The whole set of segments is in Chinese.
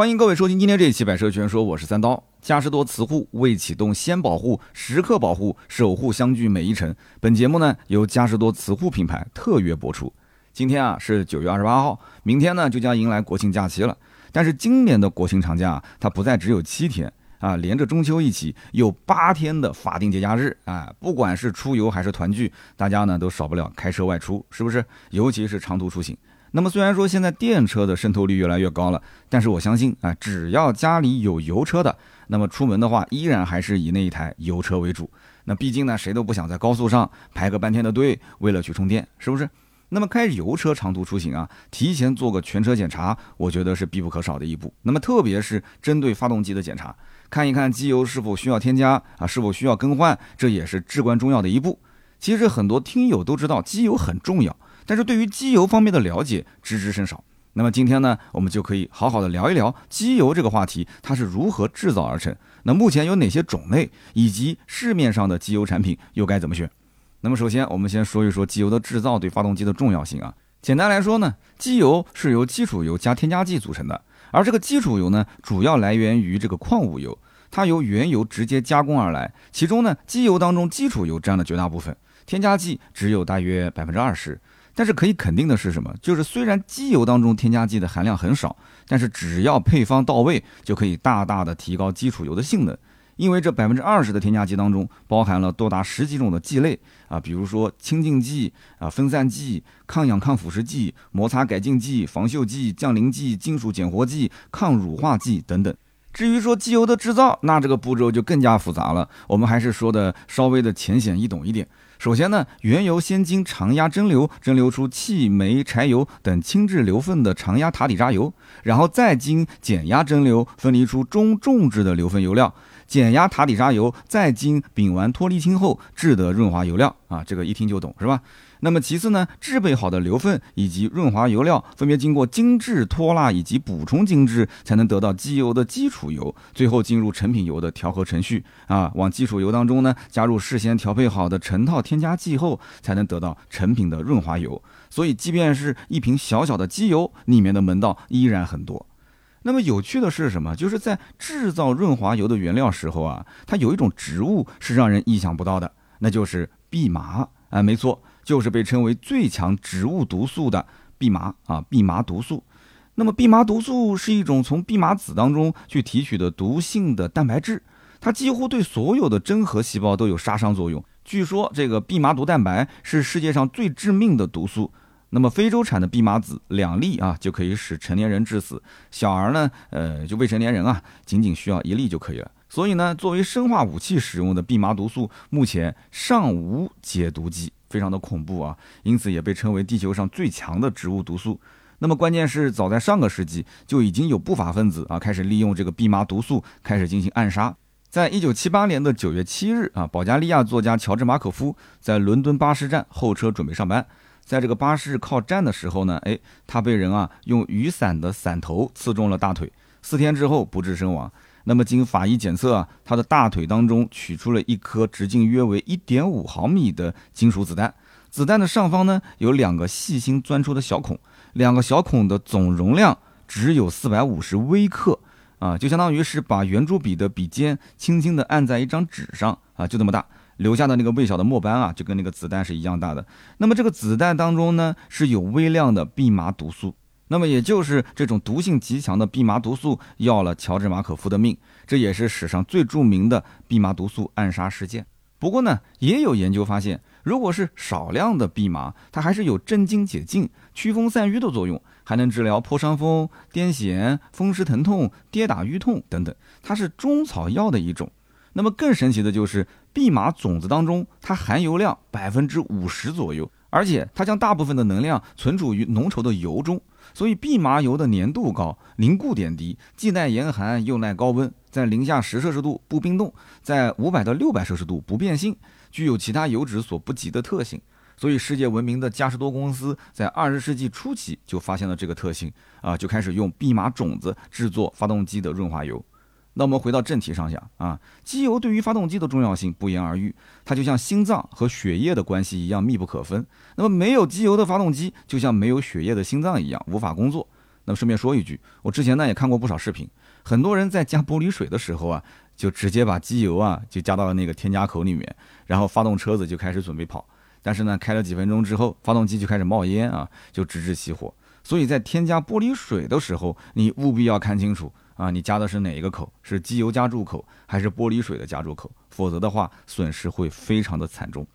欢迎各位收听今天这一期《百车全说》，我是三刀。嘉实多磁护未启动先保护，时刻保护，守护相距每一程。本节目呢由嘉实多磁护品牌特约播出。今天啊是九月二十八号，明天呢就将迎来国庆假期了。但是今年的国庆长假它不再只有七天啊，连着中秋一起有八天的法定节假日啊。不管是出游还是团聚，大家呢都少不了开车外出，是不是？尤其是长途出行。那么虽然说现在电车的渗透率越来越高了，但是我相信啊，只要家里有油车的，那么出门的话依然还是以那一台油车为主。那毕竟呢，谁都不想在高速上排个半天的队，为了去充电，是不是？那么开油车长途出行啊，提前做个全车检查，我觉得是必不可少的一步。那么特别是针对发动机的检查，看一看机油是否需要添加啊，是否需要更换，这也是至关重要的一步。其实很多听友都知道机油很重要。但是对于机油方面的了解，知之甚少。那么今天呢，我们就可以好好的聊一聊机油这个话题，它是如何制造而成？那目前有哪些种类，以及市面上的机油产品又该怎么选？那么首先，我们先说一说机油的制造对发动机的重要性啊。简单来说呢，机油是由基础油加添加剂组成的，而这个基础油呢，主要来源于这个矿物油，它由原油直接加工而来。其中呢，机油当中基础油占了绝大部分，添加剂只有大约百分之二十。但是可以肯定的是什么？就是虽然机油当中添加剂的含量很少，但是只要配方到位，就可以大大的提高基础油的性能。因为这百分之二十的添加剂当中包含了多达十几种的剂类啊，比如说清净剂啊、分散剂、抗氧抗腐蚀剂、摩擦改进剂、防锈剂、降磷剂、金属减活剂、抗乳化剂等等。至于说机油的制造，那这个步骤就更加复杂了。我们还是说的稍微的浅显易懂一点。首先呢，原油先经常压蒸馏，蒸馏出气、煤、柴油等轻质馏分的常压塔底渣油，然后再经减压蒸馏，分离出中重质的馏分油料。减压塔底渣油再经丙烷脱离氢后制得润滑油料啊，这个一听就懂是吧？那么其次呢，制备好的硫分以及润滑油料分别经过精制脱蜡以及补充精制，才能得到机油的基础油，最后进入成品油的调和程序啊。往基础油当中呢，加入事先调配好的成套添加剂后，才能得到成品的润滑油。所以，即便是一瓶小小的机油，里面的门道依然很多。那么有趣的是什么？就是在制造润滑油的原料时候啊，它有一种植物是让人意想不到的，那就是蓖麻啊，没错。就是被称为最强植物毒素的蓖麻啊，蓖麻毒素。那么，蓖麻毒素是一种从蓖麻籽当中去提取的毒性的蛋白质，它几乎对所有的真核细胞都有杀伤作用。据说，这个蓖麻毒蛋白是世界上最致命的毒素。那么，非洲产的蓖麻籽两粒啊，就可以使成年人致死；小儿呢，呃，就未成年人啊，仅仅需要一粒就可以了。所以呢，作为生化武器使用的蓖麻毒素，目前尚无解毒剂。非常的恐怖啊，因此也被称为地球上最强的植物毒素。那么关键是，早在上个世纪就已经有不法分子啊开始利用这个蓖麻毒素开始进行暗杀。在一九七八年的九月七日啊，保加利亚作家乔治马可夫在伦敦巴士站候车准备上班，在这个巴士靠站的时候呢，哎，他被人啊用雨伞的伞头刺中了大腿，四天之后不治身亡。那么经法医检测啊，他的大腿当中取出了一颗直径约为一点五毫米的金属子弹，子弹的上方呢有两个细心钻出的小孔，两个小孔的总容量只有四百五十微克啊，就相当于是把圆珠笔的笔尖轻轻地按在一张纸上啊，就这么大，留下的那个微小的墨斑啊，就跟那个子弹是一样大的。那么这个子弹当中呢是有微量的蓖麻毒素。那么也就是这种毒性极强的蓖麻毒素要了乔治马可夫的命，这也是史上最著名的蓖麻毒素暗杀事件。不过呢，也有研究发现，如果是少量的蓖麻，它还是有镇静解痉、祛风散瘀的作用，还能治疗破伤风、癫痫、风湿疼痛、跌打瘀痛等等，它是中草药的一种。那么更神奇的就是，蓖麻种子当中它含油量百分之五十左右，而且它将大部分的能量存储于浓稠的油中。所以，蓖麻油的粘度高，凝固点低，既耐严寒又耐高温，在零下十摄氏度不冰冻，在五百到六百摄氏度不变性，具有其他油脂所不及的特性。所以，世界闻名的嘉实多公司在二十世纪初期就发现了这个特性，啊，就开始用蓖麻种子制作发动机的润滑油。那我们回到正题上讲啊，机油对于发动机的重要性不言而喻，它就像心脏和血液的关系一样密不可分。那么没有机油的发动机，就像没有血液的心脏一样无法工作。那么顺便说一句，我之前呢也看过不少视频，很多人在加玻璃水的时候啊，就直接把机油啊就加到了那个添加口里面，然后发动车子就开始准备跑。但是呢，开了几分钟之后，发动机就开始冒烟啊，就直至熄火。所以在添加玻璃水的时候，你务必要看清楚啊，你加的是哪一个口，是机油加注口还是玻璃水的加注口？否则的话，损失会非常的惨重。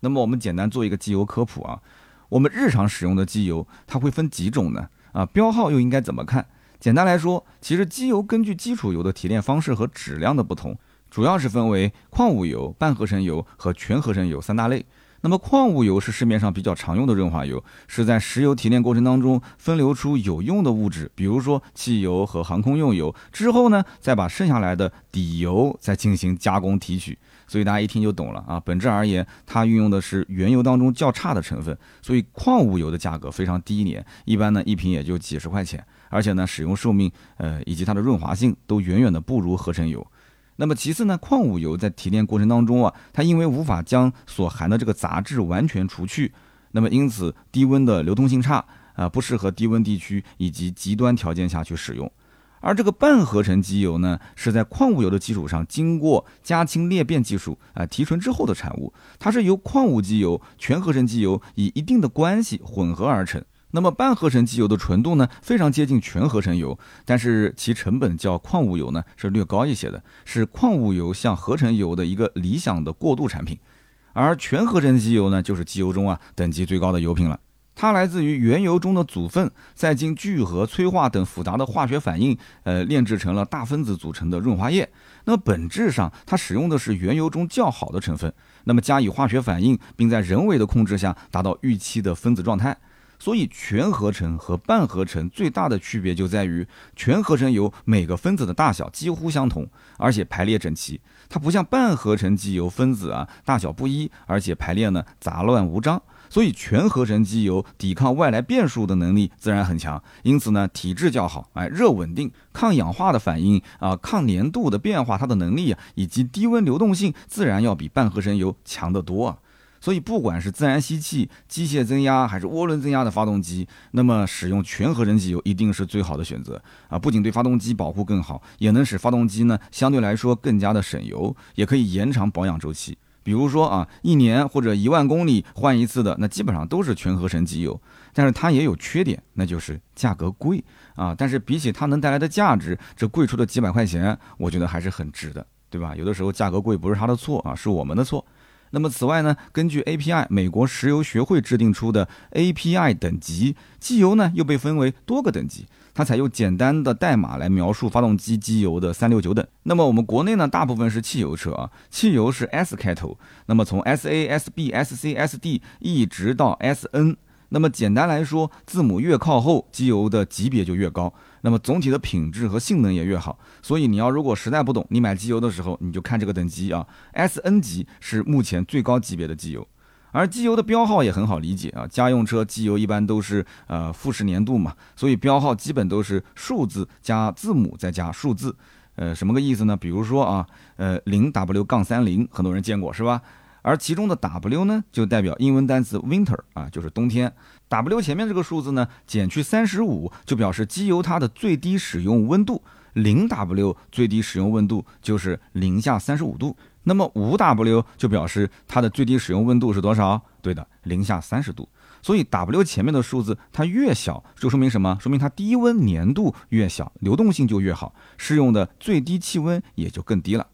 那么我们简单做一个机油科普啊，我们日常使用的机油它会分几种呢？啊，标号又应该怎么看？简单来说，其实机油根据基础油的提炼方式和质量的不同，主要是分为矿物油、半合成油和全合成油三大类。那么矿物油是市面上比较常用的润滑油，是在石油提炼过程当中分流出有用的物质，比如说汽油和航空用油之后呢，再把剩下来的底油再进行加工提取。所以大家一听就懂了啊。本质而言，它运用的是原油当中较差的成分，所以矿物油的价格非常低廉，一般呢一瓶也就几十块钱，而且呢使用寿命呃以及它的润滑性都远远的不如合成油。那么其次呢，矿物油在提炼过程当中啊，它因为无法将所含的这个杂质完全除去，那么因此低温的流通性差啊，不适合低温地区以及极端条件下去使用。而这个半合成机油呢，是在矿物油的基础上经过加氢裂变技术啊提纯之后的产物，它是由矿物机油、全合成机油以一定的关系混合而成。那么半合成机油的纯度呢，非常接近全合成油，但是其成本较矿物油呢是略高一些的，是矿物油向合成油的一个理想的过渡产品。而全合成机油呢，就是机油中啊等级最高的油品了。它来自于原油中的组分，再经聚合、催化等复杂的化学反应，呃，炼制成了大分子组成的润滑液。那本质上，它使用的是原油中较好的成分，那么加以化学反应，并在人为的控制下达到预期的分子状态。所以，全合成和半合成最大的区别就在于，全合成油每个分子的大小几乎相同，而且排列整齐。它不像半合成机油分子啊大小不一，而且排列呢杂乱无章。所以，全合成机油抵抗外来变数的能力自然很强，因此呢体质较好，哎，热稳定、抗氧化的反应啊、抗粘度的变化，它的能力啊以及低温流动性自然要比半合成油强得多啊。所以，不管是自然吸气、机械增压还是涡轮增压的发动机，那么使用全合成机油一定是最好的选择啊！不仅对发动机保护更好，也能使发动机呢相对来说更加的省油，也可以延长保养周期。比如说啊，一年或者一万公里换一次的，那基本上都是全合成机油。但是它也有缺点，那就是价格贵啊！但是比起它能带来的价值，这贵出的几百块钱，我觉得还是很值的，对吧？有的时候价格贵不是它的错啊，是我们的错。那么此外呢，根据 API 美国石油学会制定出的 API 等级，机油呢又被分为多个等级，它采用简单的代码来描述发动机机油的三六九等。那么我们国内呢，大部分是汽油车啊，汽油是 S 开头，那么从 SA、SB、SC、SD 一直到 SN。那么简单来说，字母越靠后，机油的级别就越高，那么总体的品质和性能也越好。所以你要如果实在不懂，你买机油的时候，你就看这个等级啊，S N 级是目前最高级别的机油。而机油的标号也很好理解啊，家用车机油一般都是呃富士年度嘛，所以标号基本都是数字加字母再加数字。呃，什么个意思呢？比如说啊，呃零 W 杠三零，很多人见过是吧？而其中的 W 呢，就代表英文单词 winter 啊，就是冬天。W 前面这个数字呢，减去三十五，就表示机油它的最低使用温度。零 W 最低使用温度就是零下三十五度。那么五 W 就表示它的最低使用温度是多少？对的，零下三十度。所以 W 前面的数字它越小，就说明什么？说明它低温粘度越小，流动性就越好，适用的最低气温也就更低了。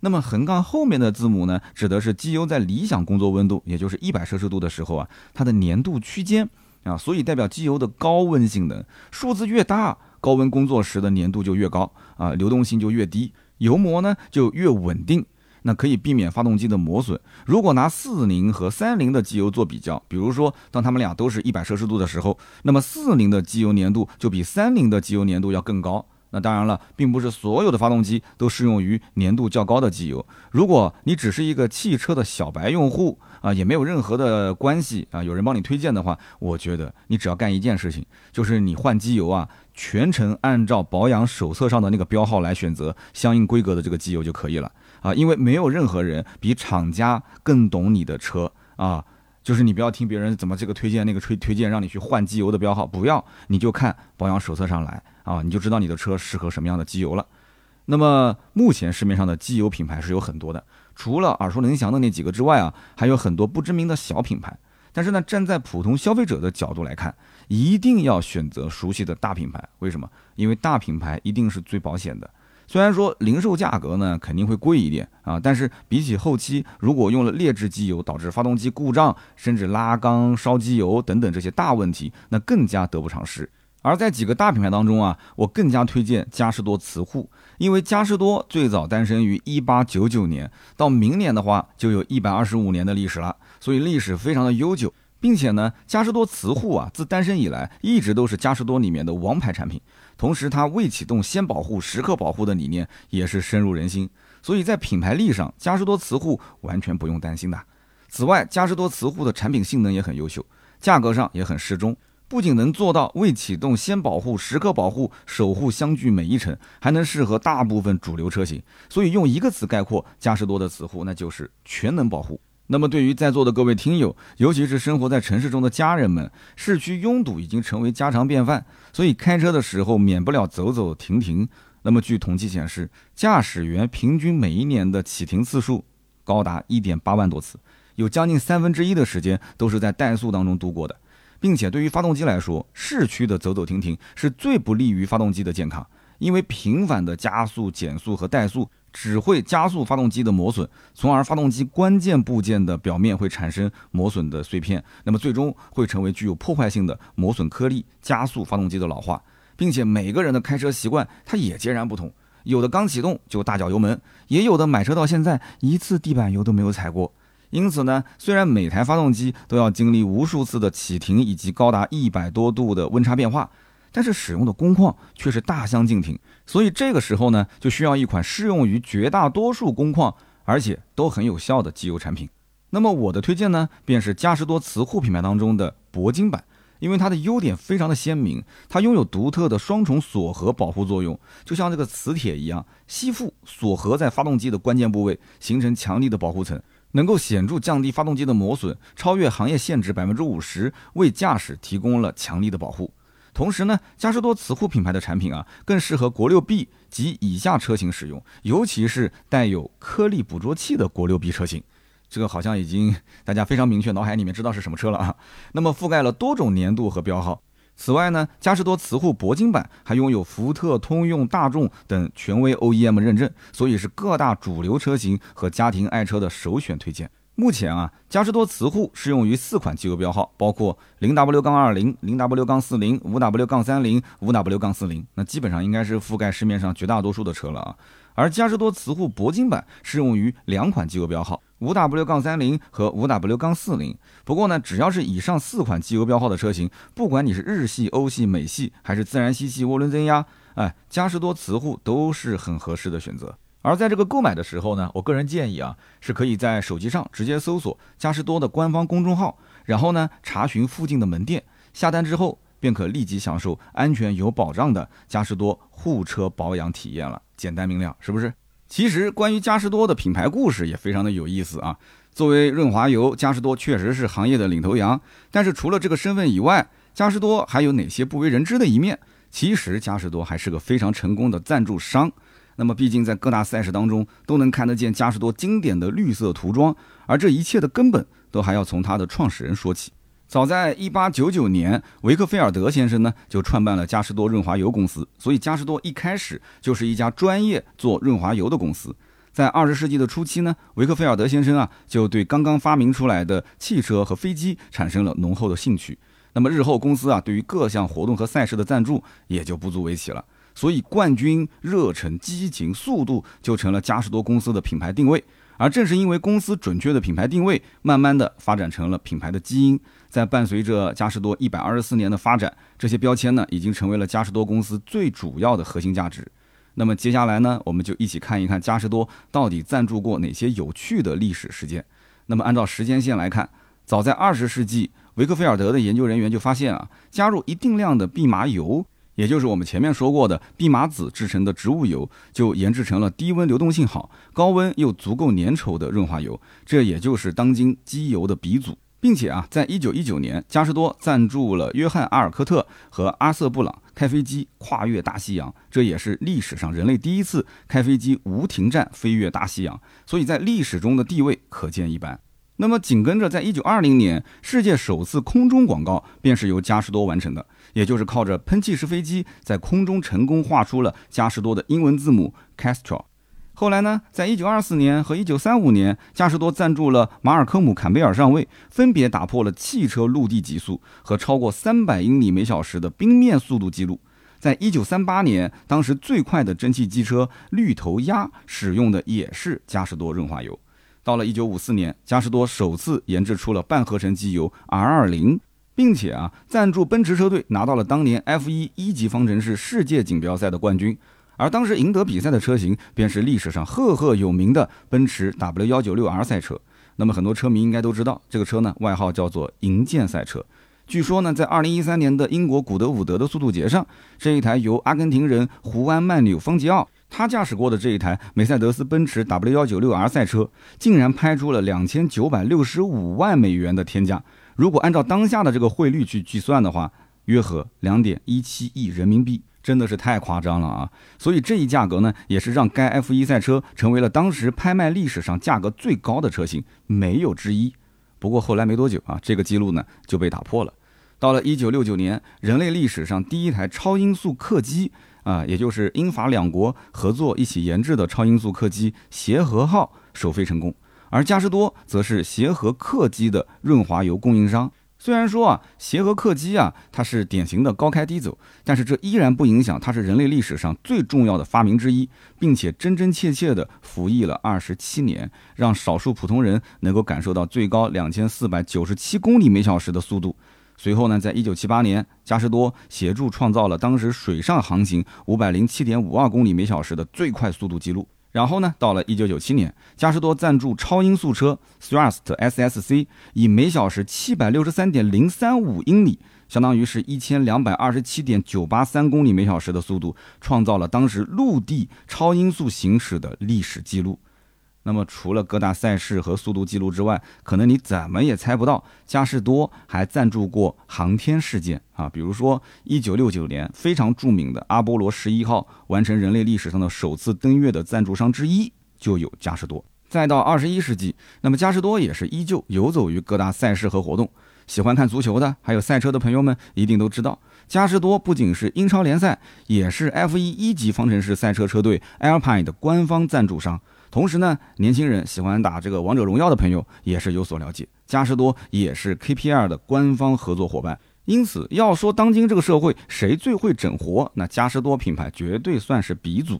那么横杠后面的字母呢，指的是机油在理想工作温度，也就是一百摄氏度的时候啊，它的粘度区间啊，所以代表机油的高温性能。数字越大，高温工作时的粘度就越高啊，流动性就越低，油膜呢就越稳定，那可以避免发动机的磨损。如果拿四零和三零的机油做比较，比如说当它们俩都是一百摄氏度的时候，那么四零的机油粘度就比三零的机油粘度要更高。那当然了，并不是所有的发动机都适用于粘度较高的机油。如果你只是一个汽车的小白用户啊，也没有任何的关系啊，有人帮你推荐的话，我觉得你只要干一件事情，就是你换机油啊，全程按照保养手册上的那个标号来选择相应规格的这个机油就可以了啊。因为没有任何人比厂家更懂你的车啊。就是你不要听别人怎么这个推荐那个推推荐让你去换机油的标号，不要，你就看保养手册上来啊，你就知道你的车适合什么样的机油了。那么目前市面上的机油品牌是有很多的，除了耳熟能详的那几个之外啊，还有很多不知名的小品牌。但是呢，站在普通消费者的角度来看，一定要选择熟悉的大品牌。为什么？因为大品牌一定是最保险的。虽然说零售价格呢肯定会贵一点啊，但是比起后期如果用了劣质机油导致发动机故障，甚至拉缸、烧机油等等这些大问题，那更加得不偿失。而在几个大品牌当中啊，我更加推荐嘉实多磁护，因为嘉实多最早诞生于一八九九年，到明年的话就有一百二十五年的历史了。所以历史非常的悠久，并且呢，嘉实多磁护啊，自诞生以来一直都是嘉实多里面的王牌产品。同时，它未启动先保护、时刻保护的理念也是深入人心。所以在品牌力上，嘉实多磁护完全不用担心的。此外，嘉实多磁护的产品性能也很优秀，价格上也很适中，不仅能做到未启动先保护、时刻保护、守护相距每一程，还能适合大部分主流车型。所以用一个词概括嘉实多的磁护，那就是全能保护。那么，对于在座的各位听友，尤其是生活在城市中的家人们，市区拥堵已经成为家常便饭，所以开车的时候免不了走走停停。那么，据统计显示，驾驶员平均每一年的启停次数高达一点八万多次，有将近三分之一的时间都是在怠速当中度过的，并且对于发动机来说，市区的走走停停是最不利于发动机的健康，因为频繁的加速、减速和怠速。只会加速发动机的磨损，从而发动机关键部件的表面会产生磨损的碎片，那么最终会成为具有破坏性的磨损颗粒，加速发动机的老化。并且每个人的开车习惯它也截然不同，有的刚启动就大脚油门，也有的买车到现在一次地板油都没有踩过。因此呢，虽然每台发动机都要经历无数次的启停以及高达一百多度的温差变化。但是使用的工况却是大相径庭，所以这个时候呢，就需要一款适用于绝大多数工况，而且都很有效的机油产品。那么我的推荐呢，便是嘉实多磁护品牌当中的铂金版，因为它的优点非常的鲜明，它拥有独特的双重锁合保护作用，就像这个磁铁一样，吸附锁合在发动机的关键部位，形成强力的保护层，能够显著降低发动机的磨损，超越行业限制百分之五十，为驾驶提供了强力的保护。同时呢，嘉实多磁护品牌的产品啊，更适合国六 B 及以下车型使用，尤其是带有颗粒捕捉器的国六 B 车型。这个好像已经大家非常明确，脑海里面知道是什么车了啊。那么覆盖了多种年度和标号。此外呢，嘉实多磁护铂金版还拥有福特、通用、大众等权威 OEM 认证，所以是各大主流车型和家庭爱车的首选推荐。目前啊，嘉实多磁护适用于四款机油标号，包括零 W 杠二零、零 W 杠四零、五 W 杠三零、五 W 杠四零，那基本上应该是覆盖市面上绝大多数的车了啊。而嘉实多磁护铂金版适用于两款机油标号，五 W 杠三零和五 W 杠四零。不过呢，只要是以上四款机油标号的车型，不管你是日系、欧系、美系还是自然吸气涡轮增压，哎，嘉实多磁护都是很合适的选择。而在这个购买的时候呢，我个人建议啊，是可以在手机上直接搜索嘉实多的官方公众号，然后呢查询附近的门店，下单之后便可立即享受安全有保障的嘉实多护车保养体验了。简单明了，是不是？其实关于嘉实多的品牌故事也非常的有意思啊。作为润滑油，嘉实多确实是行业的领头羊。但是除了这个身份以外，嘉实多还有哪些不为人知的一面？其实嘉实多还是个非常成功的赞助商。那么，毕竟在各大赛事当中都能看得见嘉实多经典的绿色涂装，而这一切的根本都还要从它的创始人说起。早在一八九九年，维克菲尔德先生呢就创办了嘉实多润滑油公司，所以嘉实多一开始就是一家专业做润滑油的公司。在二十世纪的初期呢，维克菲尔德先生啊就对刚刚发明出来的汽车和飞机产生了浓厚的兴趣。那么日后公司啊对于各项活动和赛事的赞助也就不足为奇了。所以，冠军、热忱、激情、速度就成了嘉实多公司的品牌定位。而正是因为公司准确的品牌定位，慢慢的发展成了品牌的基因。在伴随着嘉实多一百二十四年的发展，这些标签呢，已经成为了嘉实多公司最主要的核心价值。那么接下来呢，我们就一起看一看嘉实多到底赞助过哪些有趣的历史事件。那么按照时间线来看，早在二十世纪，维克菲尔德的研究人员就发现啊，加入一定量的蓖麻油。也就是我们前面说过的蓖麻籽制成的植物油，就研制成了低温流动性好、高温又足够粘稠的润滑油，这也就是当今机油的鼻祖。并且啊，在一九一九年，嘉实多赞助了约翰阿尔科特和阿瑟布朗开飞机跨越大西洋，这也是历史上人类第一次开飞机无停站飞越大西洋，所以在历史中的地位可见一斑。那么紧跟着，在一九二零年，世界首次空中广告便是由嘉实多完成的，也就是靠着喷气式飞机在空中成功画出了嘉实多的英文字母 Castro。后来呢，在一九二四年和一九三五年，嘉实多赞助了马尔科姆·坎贝尔上尉，分别打破了汽车陆地极速和超过三百英里每小时的冰面速度记录。在一九三八年，当时最快的蒸汽机车绿头鸭使用的也是嘉实多润滑油。到了一九五四年，嘉实多首次研制出了半合成机油 R 二零，并且啊，赞助奔驰车队拿到了当年 F 一一级方程式世界锦标赛的冠军。而当时赢得比赛的车型便是历史上赫赫有名的奔驰 W 幺九六 R 赛车。那么很多车迷应该都知道，这个车呢外号叫做“银箭赛车”。据说呢，在二零一三年的英国古德伍德的速度节上，这一台由阿根廷人胡安曼纽方吉奥他驾驶过的这一台梅赛德斯奔驰 W 幺九六 R 赛车，竟然拍出了两千九百六十五万美元的天价。如果按照当下的这个汇率去计算的话，约合两点一七亿人民币。真的是太夸张了啊！所以这一价格呢，也是让该 F1 赛车成为了当时拍卖历史上价格最高的车型，没有之一。不过后来没多久啊，这个记录呢就被打破了。到了1969年，人类历史上第一台超音速客机啊，也就是英法两国合作一起研制的超音速客机协和号首飞成功，而嘉实多则是协和客机的润滑油供应商。虽然说啊，协和客机啊，它是典型的高开低走，但是这依然不影响它是人类历史上最重要的发明之一，并且真真切切的服役了二十七年，让少数普通人能够感受到最高两千四百九十七公里每小时的速度。随后呢，在一九七八年，嘉实多协助创造了当时水上航行五百零七点五二公里每小时的最快速度记录。然后呢，到了一九九七年，嘉实多赞助超音速车 Thrust SSC，以每小时七百六十三点零三五英里，相当于是一千两百二十七点九八三公里每小时的速度，创造了当时陆地超音速行驶的历史记录。那么除了各大赛事和速度记录之外，可能你怎么也猜不到，嘉实多还赞助过航天事件啊，比如说一九六九年非常著名的阿波罗十一号完成人类历史上的首次登月的赞助商之一就有嘉实多。再到二十一世纪，那么嘉实多也是依旧游走于各大赛事和活动。喜欢看足球的，还有赛车的朋友们一定都知道，嘉实多不仅是英超联赛，也是 F 一一级方程式赛车车队 Alpine 的官方赞助商。同时呢，年轻人喜欢打这个王者荣耀的朋友也是有所了解，嘉实多也是 KPL 的官方合作伙伴。因此，要说当今这个社会谁最会整活，那嘉实多品牌绝对算是鼻祖。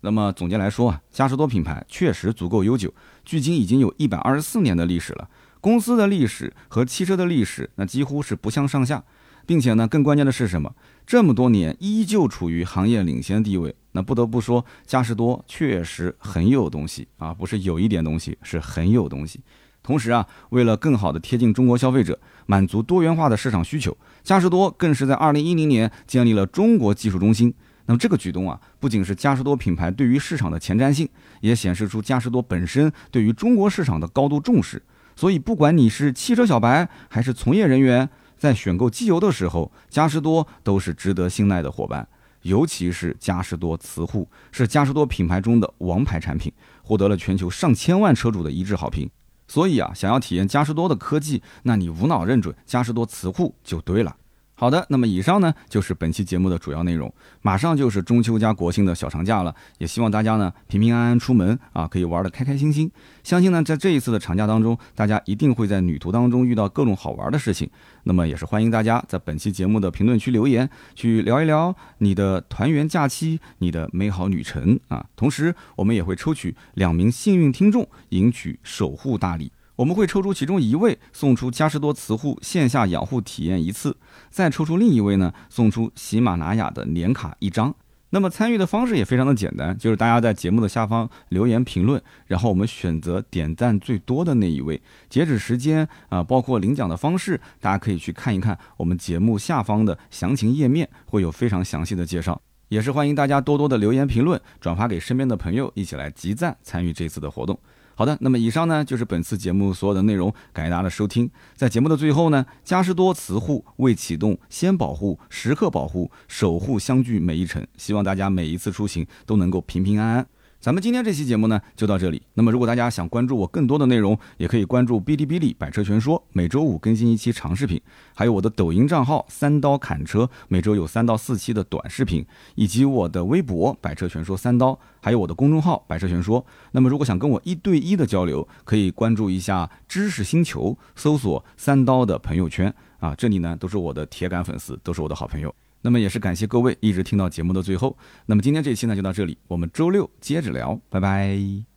那么总结来说啊，嘉实多品牌确实足够悠久，距今已经有一百二十四年的历史了。公司的历史和汽车的历史那几乎是不相上下，并且呢，更关键的是什么？这么多年依旧处于行业领先地位，那不得不说，嘉实多确实很有东西啊！不是有一点东西，是很有东西。同时啊，为了更好的贴近中国消费者，满足多元化的市场需求，嘉实多更是在二零一零年建立了中国技术中心。那么这个举动啊，不仅是嘉实多品牌对于市场的前瞻性，也显示出嘉实多本身对于中国市场的高度重视。所以，不管你是汽车小白还是从业人员，在选购机油的时候，嘉实多都是值得信赖的伙伴，尤其是嘉实多磁护，是嘉实多品牌中的王牌产品，获得了全球上千万车主的一致好评。所以啊，想要体验嘉实多的科技，那你无脑认准嘉实多磁护就对了。好的，那么以上呢就是本期节目的主要内容。马上就是中秋加国庆的小长假了，也希望大家呢平平安安出门啊，可以玩的开开心心。相信呢在这一次的长假当中，大家一定会在旅途当中遇到各种好玩的事情。那么也是欢迎大家在本期节目的评论区留言，去聊一聊你的团圆假期、你的美好旅程啊。同时，我们也会抽取两名幸运听众，赢取守护大礼。我们会抽出其中一位，送出嘉实多磁护线下养护体验一次；再抽出另一位呢，送出喜马拉雅的年卡一张。那么参与的方式也非常的简单，就是大家在节目的下方留言评论，然后我们选择点赞最多的那一位。截止时间啊，包括领奖的方式，大家可以去看一看我们节目下方的详情页面，会有非常详细的介绍。也是欢迎大家多多的留言评论，转发给身边的朋友，一起来集赞参与这次的活动。好的，那么以上呢就是本次节目所有的内容，感谢大家的收听。在节目的最后呢，嘉实多磁护未启动先保护，时刻保护，守护相聚每一程。希望大家每一次出行都能够平平安安。咱们今天这期节目呢就到这里。那么如果大家想关注我更多的内容，也可以关注哔哩哔哩百车全说，每周五更新一期长视频，还有我的抖音账号三刀砍车，每周有三到四期的短视频，以及我的微博百车全说三刀，还有我的公众号百车全说。那么如果想跟我一对一的交流，可以关注一下知识星球，搜索三刀的朋友圈啊，这里呢都是我的铁杆粉丝，都是我的好朋友。那么也是感谢各位一直听到节目的最后。那么今天这一期呢就到这里，我们周六接着聊，拜拜。